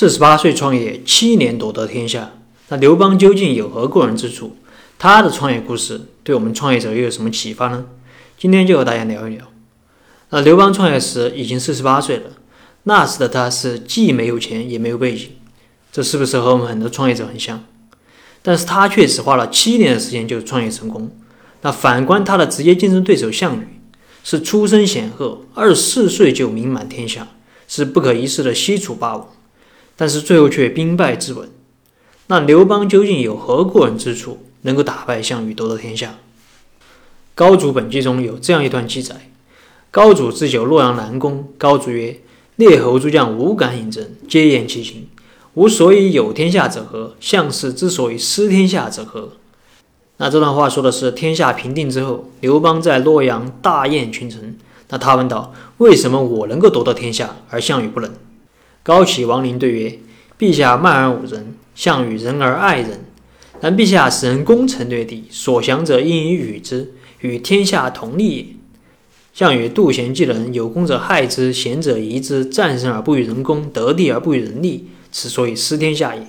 四十八岁创业，七年夺得天下。那刘邦究竟有何过人之处？他的创业故事对我们创业者又有什么启发呢？今天就和大家聊一聊。那刘邦创业时已经四十八岁了，那时的他是既没有钱也没有背景，这是不是和我们很多创业者很像？但是他却只花了七年的时间就创业成功。那反观他的直接竞争对手项羽，是出身显赫，二十四岁就名满天下，是不可一世的西楚霸王。但是最后却兵败自刎。那刘邦究竟有何过人之处，能够打败项羽夺得天下？高祖本纪中有这样一段记载：高祖置酒洛阳南宫，高祖曰：“列侯诸将无敢引征，皆言其行。吾所以有天下者何？项氏之所以失天下者何？”那这段话说的是天下平定之后，刘邦在洛阳大宴群臣。那他问道：“为什么我能够夺得天下，而项羽不能？”高启王陵对曰：“陛下慢而侮人，项羽仁而爱人。然陛下使人攻城略地，所降者应以与之，与天下同利也。项羽妒贤嫉能，有功者害之，贤者疑之，战胜而不与人攻，得地而不与人利，此所以失天下也。”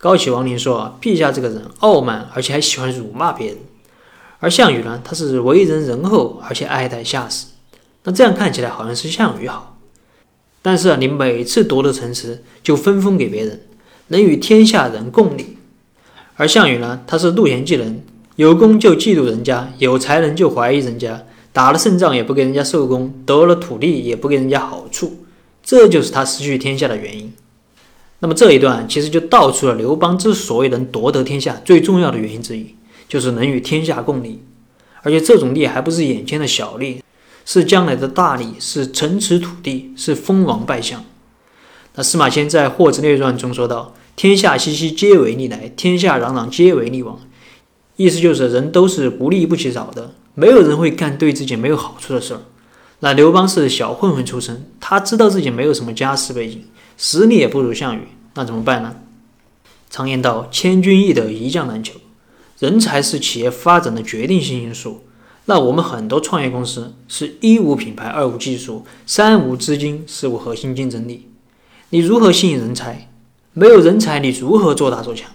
高启王陵说：“陛下这个人傲慢，而且还喜欢辱骂别人；而项羽呢，他是为人仁厚，而且爱戴下士。那这样看起来好像是项羽好。”但是啊，你每次夺得城池就分封给别人，能与天下人共利；而项羽呢，他是妒贤嫉能，有功就嫉妒人家，有才能就怀疑人家，打了胜仗也不给人家受功，得了土地也不给人家好处，这就是他失去天下的原因。那么这一段其实就道出了刘邦之所以能夺得天下最重要的原因之一，就是能与天下共利，而且这种利还不是眼前的小利。是将来的大利，是城池土地，是封王拜相。那司马迁在《霍之列传》中说道：“天下熙熙，皆为利来；天下攘攘，皆为利往。”意思就是人都是不利不起早的，没有人会干对自己没有好处的事儿。那刘邦是小混混出身，他知道自己没有什么家世背景，实力也不如项羽，那怎么办呢？常言道：“千军易得，一将难求。”人才是企业发展的决定性因素。那我们很多创业公司是一无品牌，二无技术，三无资金，四无核心竞争力。你如何吸引人才？没有人才，你如何做大做强？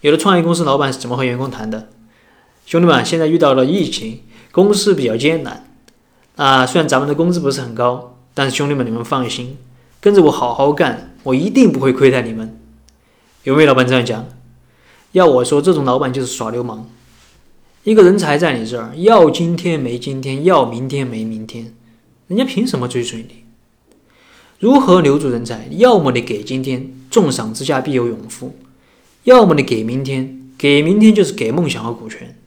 有的创业公司老板是怎么和员工谈的？兄弟们，现在遇到了疫情，公司比较艰难。啊，虽然咱们的工资不是很高，但是兄弟们你们放心，跟着我好好干，我一定不会亏待你们。有没有老板这样讲？要我说，这种老板就是耍流氓。一个人才在你这儿，要今天没今天，要明天没明天，人家凭什么追随你？如何留住人才？要么你给今天，重赏之下必有勇夫；要么你给明天，给明天就是给梦想和股权。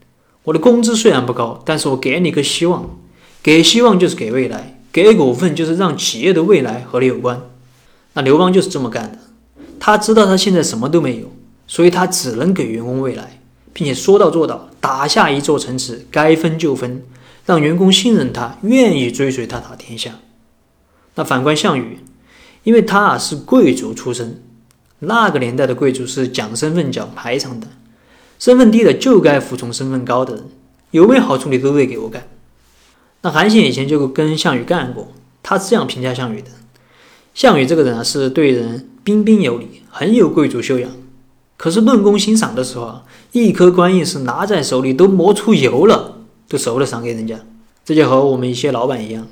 我的工资虽然不高，但是我给你个希望，给希望就是给未来，给股份就是让企业的未来和你有关。那刘邦就是这么干的，他知道他现在什么都没有，所以他只能给员工未来。并且说到做到，打下一座城池，该分就分，让员工信任他，愿意追随他打天下。那反观项羽，因为他啊是贵族出身，那个年代的贵族是讲身份、讲排场的，身份低的就该服从身份高的人，有没有好处你都得给我干。那韩信以前就跟项羽干过，他是这样评价项羽的：项羽这个人啊，是对人彬彬有礼，很有贵族修养。可是论功行赏的时候啊，一颗观音是拿在手里都磨出油了，都舍不得赏给人家。这就和我们一些老板一样，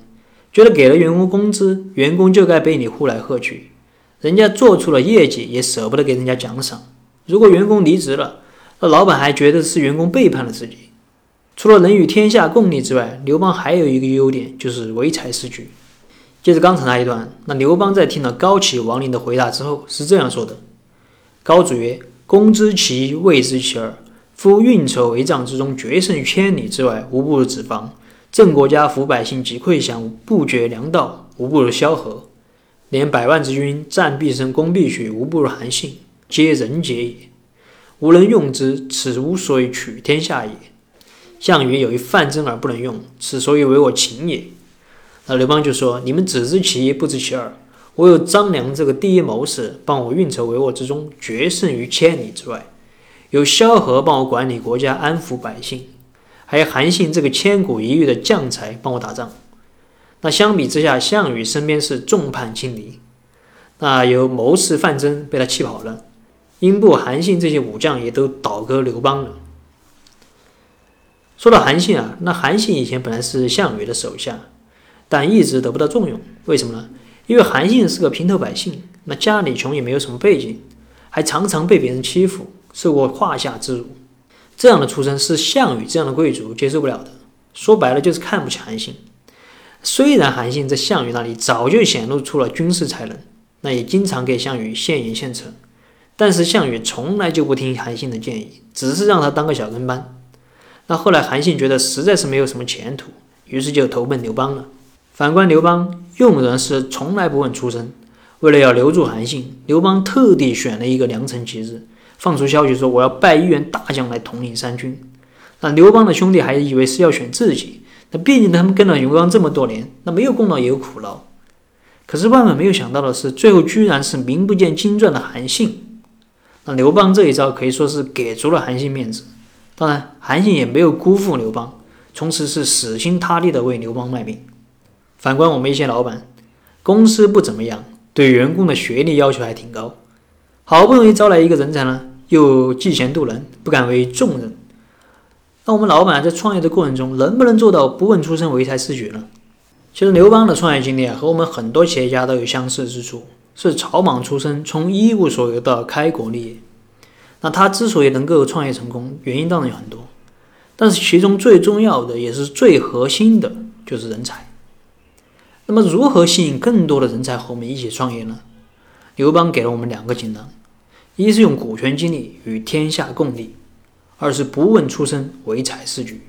觉得给了员工工资，员工就该被你呼来喝去，人家做出了业绩也舍不得给人家奖赏。如果员工离职了，那老板还觉得是员工背叛了自己。除了能与天下共利之外，刘邦还有一个优点，就是唯才是举。接着刚才那一段，那刘邦在听了高启王陵的回答之后是这样说的：高祖曰。公知其一，谓之其二。夫运筹帷帐之中，决胜千里之外，无不如子房；正国家，抚百姓，击溃降，不绝粮道，无不如萧何；连百万之军，战必胜，攻必取，无不如韩信。皆人杰也，无能用之，此无所以取天下也。项羽有一范增而不能用，此所以为我擒也。那刘邦就说：“你们只知其一，不知其二。”我有张良这个第一谋士帮我运筹帷幄之中，决胜于千里之外；有萧何帮我管理国家，安抚百姓；还有韩信这个千古一遇的将才帮我打仗。那相比之下，项羽身边是众叛亲离。那有谋士范增被他气跑了，英布、韩信这些武将也都倒戈刘邦了。说到韩信啊，那韩信以前本来是项羽的手下，但一直得不到重用，为什么呢？因为韩信是个平头百姓，那家里穷也没有什么背景，还常常被别人欺负，受过胯下之辱，这样的出身是项羽这样的贵族接受不了的。说白了就是看不起韩信。虽然韩信在项羽那里早就显露出了军事才能，那也经常给项羽献言献策，但是项羽从来就不听韩信的建议，只是让他当个小跟班。那后来韩信觉得实在是没有什么前途，于是就投奔刘邦了。反观刘邦，用人是从来不问出身。为了要留住韩信，刘邦特地选了一个良辰吉日，放出消息说我要拜一员大将来统领三军。那刘邦的兄弟还以为是要选自己。那毕竟他们跟了刘邦这么多年，那没有功劳也有苦劳。可是万万没有想到的是，最后居然是名不见经传的韩信。那刘邦这一招可以说是给足了韩信面子。当然，韩信也没有辜负刘邦，从此是死心塌地的为刘邦卖命。反观我们一些老板，公司不怎么样，对员工的学历要求还挺高，好不容易招来一个人才呢，又嫉贤妒能，不敢为众人。那我们老板在创业的过程中，能不能做到不问出身、唯才是举呢？其实刘邦的创业经历啊，和我们很多企业家都有相似之处，是草莽出身，从一无所有到开国立业。那他之所以能够创业成功，原因当然有很多，但是其中最重要的，也是最核心的，就是人才。那么如何吸引更多的人才和我们一起创业呢？刘邦给了我们两个锦囊：一是用股权激励与天下共利。二是不问出身，唯才是举。